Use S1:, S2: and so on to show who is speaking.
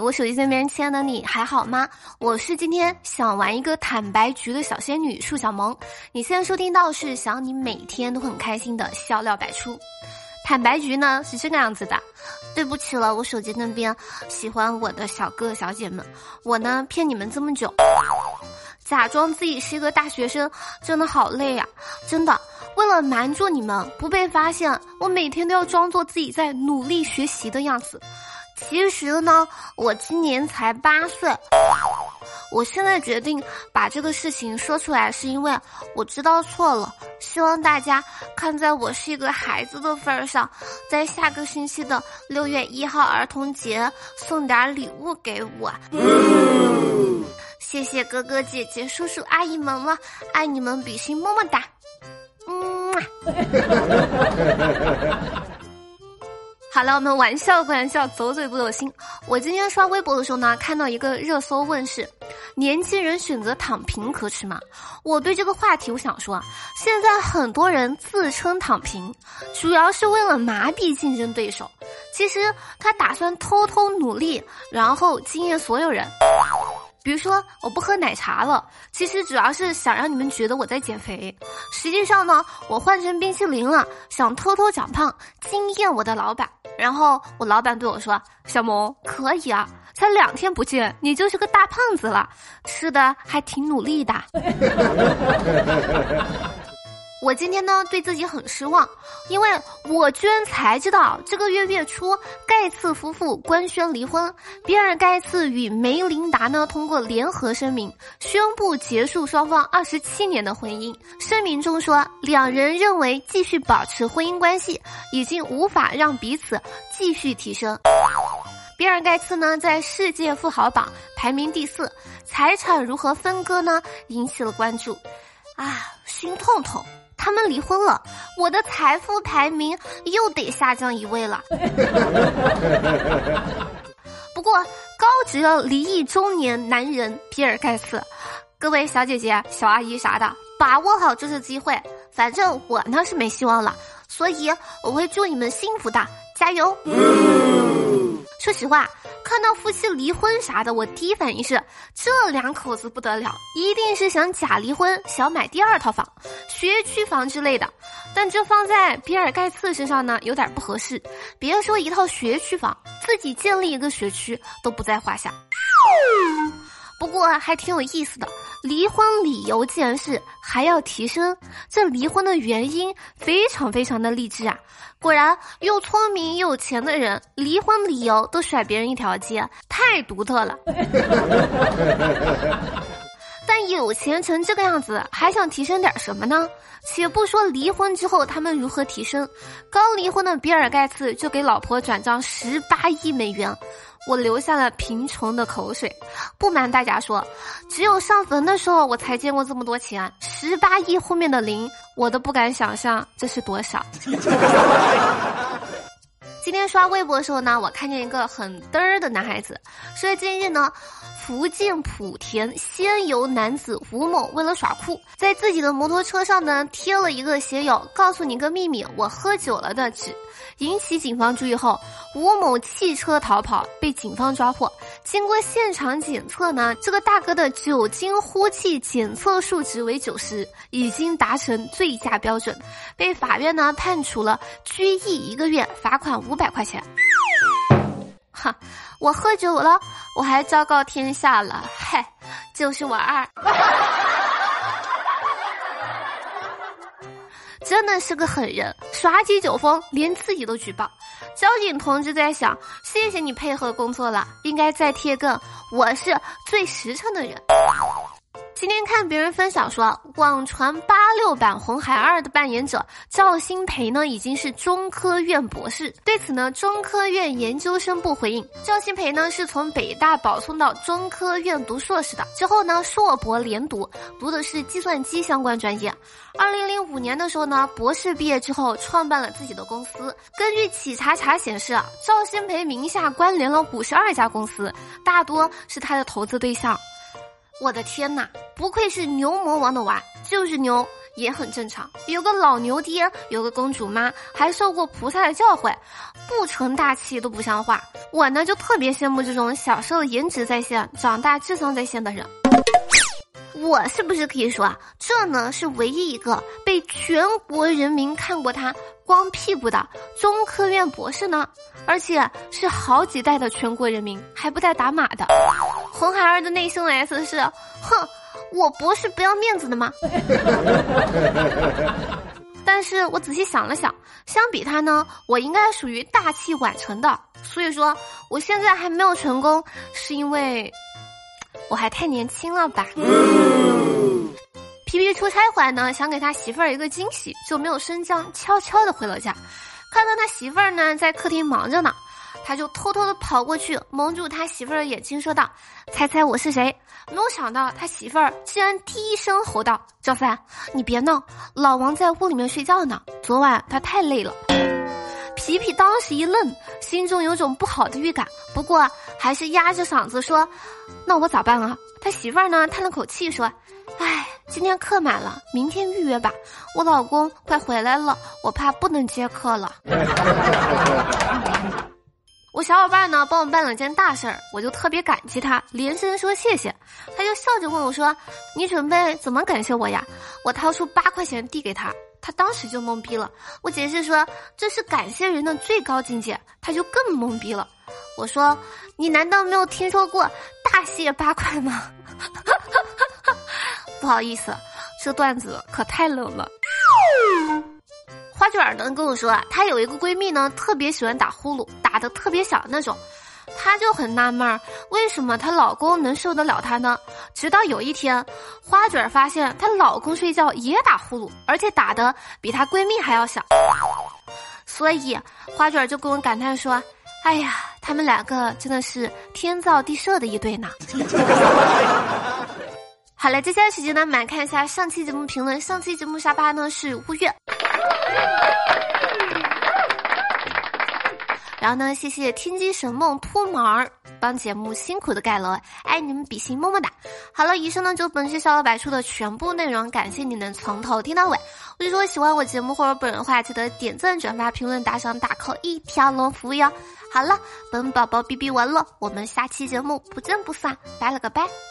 S1: 我手机那边亲爱的你还好吗？我是今天想玩一个坦白局的小仙女树小萌。你现在收听到是想你每天都很开心的笑料百出。坦白局呢是这个样子的，对不起了，我手机那边喜欢我的小哥小姐们，我呢骗你们这么久，假装自己是一个大学生，真的好累呀，真的。为了瞒住你们不被发现，我每天都要装作自己在努力学习的样子。其实呢，我今年才八岁。我现在决定把这个事情说出来，是因为我知道错了。希望大家看在我是一个孩子的份上，在下个星期的六月一号儿童节送点礼物给我。谢谢哥哥姐姐、叔叔阿姨们了，爱你们，比心么么哒。嗯。好了，我们玩笑归玩笑，走嘴不走心。我今天刷微博的时候呢，看到一个热搜问是：年轻人选择躺平可耻吗？我对这个话题，我想说啊，现在很多人自称躺平，主要是为了麻痹竞争对手。其实他打算偷偷努力，然后惊艳所有人。比如说，我不喝奶茶了，其实主要是想让你们觉得我在减肥。实际上呢，我换成冰淇淋了，想偷偷长胖，惊艳我的老板。然后我老板对我说：“小萌，可以啊，才两天不见，你就是个大胖子了，吃的还挺努力的。”我今天呢对自己很失望，因为我居然才知道这个月月初盖茨夫妇官宣离婚，比尔盖茨与梅琳达呢通过联合声明宣布结束双方二十七年的婚姻。声明中说，两人认为继续保持婚姻关系已经无法让彼此继续提升。比尔盖茨呢在世界富豪榜排名第四，财产如何分割呢引起了关注，啊，心痛痛。他们离婚了，我的财富排名又得下降一位了。不过，高职离异中年男人比尔盖茨，各位小姐姐、小阿姨啥的，把握好这次机会。反正我呢是没希望了，所以我会祝你们幸福的，加油。说实话。看到夫妻离婚啥的，我第一反应是这两口子不得了，一定是想假离婚，想买第二套房、学区房之类的。但这放在比尔盖茨身上呢，有点不合适。别说一套学区房，自己建立一个学区都不在话下。不过还挺有意思的，离婚理由竟然是还要提升，这离婚的原因非常非常的励志啊！果然又聪明又有钱的人，离婚理由都甩别人一条街，太独特了。但有钱成这个样子，还想提升点什么呢？且不说离婚之后他们如何提升，刚离婚的比尔盖茨就给老婆转账十八亿美元。我流下了贫穷的口水，不瞒大家说，只有上坟的时候我才见过这么多钱，十八亿后面的零，我都不敢想象这是多少。今天刷微博的时候呢，我看见一个很嘚儿的男孩子，说近日呢。福建莆田仙游男子吴某为了耍酷，在自己的摩托车上呢贴了一个写有“告诉你个秘密，我喝酒了”的纸，引起警方注意后，吴某弃车逃跑，被警方抓获。经过现场检测呢，这个大哥的酒精呼气检测数值为九十，已经达成醉驾标准，被法院呢判处了拘役一个月，罚款五百块钱。哈，我喝酒了，我还昭告天下了，嗨，就是我二，真的是个狠人，耍起酒疯连自己都举报。交警同志在想，谢谢你配合工作了，应该再贴个我是最实诚的人。今天看别人分享说，网传八六版红孩儿的扮演者赵新培呢，已经是中科院博士。对此呢，中科院研究生部回应，赵新培呢是从北大保送到中科院读硕士的，之后呢硕博连读，读的是计算机相关专业。二零零五年的时候呢，博士毕业之后创办了自己的公司。根据企查查显示啊，赵新培名下关联了五十二家公司，大多是他的投资对象。我的天呐，不愧是牛魔王的娃，就是牛！也很正常。有个老牛爹，有个公主妈，还受过菩萨的教诲，不成大器都不像话。我呢就特别羡慕这种小时候颜值在线，长大智商在线的人。我是不是可以说啊，这呢是唯一一个被全国人民看过他光屁股的中科院博士呢？而且是好几代的全国人民还不带打码的。红孩儿的内心 S 是：哼，我不是不要面子的吗？但是我仔细想了想，相比他呢，我应该属于大器晚成的。所以说，我现在还没有成功，是因为。我还太年轻了吧？皮皮出差回来呢，想给他媳妇儿一个惊喜，就没有声张，悄悄的回了家。看到他媳妇儿呢在客厅忙着呢，他就偷偷的跑过去，蒙住他媳妇儿的眼睛，说道：“猜猜我是谁？”没有想到他媳妇儿竟然低声吼道：“赵三，你别闹，老王在屋里面睡觉呢。昨晚他太累了。”皮皮当时一愣，心中有种不好的预感，不过还是压着嗓子说：“那我咋办啊？”他媳妇儿呢叹了口气说：“哎，今天课满了，明天预约吧。我老公快回来了，我怕不能接课了。”我小伙伴呢帮我办了件大事儿，我就特别感激他，连声说谢谢。他就笑着问我说：“你准备怎么感谢我呀？”我掏出八块钱递给他。他当时就懵逼了，我解释说这是感谢人的最高境界，他就更懵逼了。我说你难道没有听说过大卸八块吗？不好意思，这段子可太冷了。花卷呢跟我说，她有一个闺蜜呢，特别喜欢打呼噜，打的特别响那种。她就很纳闷儿，为什么她老公能受得了她呢？直到有一天，花卷发现她老公睡觉也打呼噜，而且打的比她闺蜜还要小。所以花卷就跟我感叹说：“哎呀，他们两个真的是天造地设的一对呢。”好了，接下来时间呢，我们来看一下上期节目评论。上期节目沙发呢是乌月。然后呢，谢谢天机神梦秃毛儿帮节目辛苦的盖楼，爱你们比心么么哒。好了，以上呢就本期小老百出的全部内容，感谢你能从头听到尾。我就说喜欢我节目或者本人的话，记得点赞、转发、评论、打赏、打 call，一条龙服务哟。好了，本宝宝哔哔完了，我们下期节目不见不散，拜了个拜。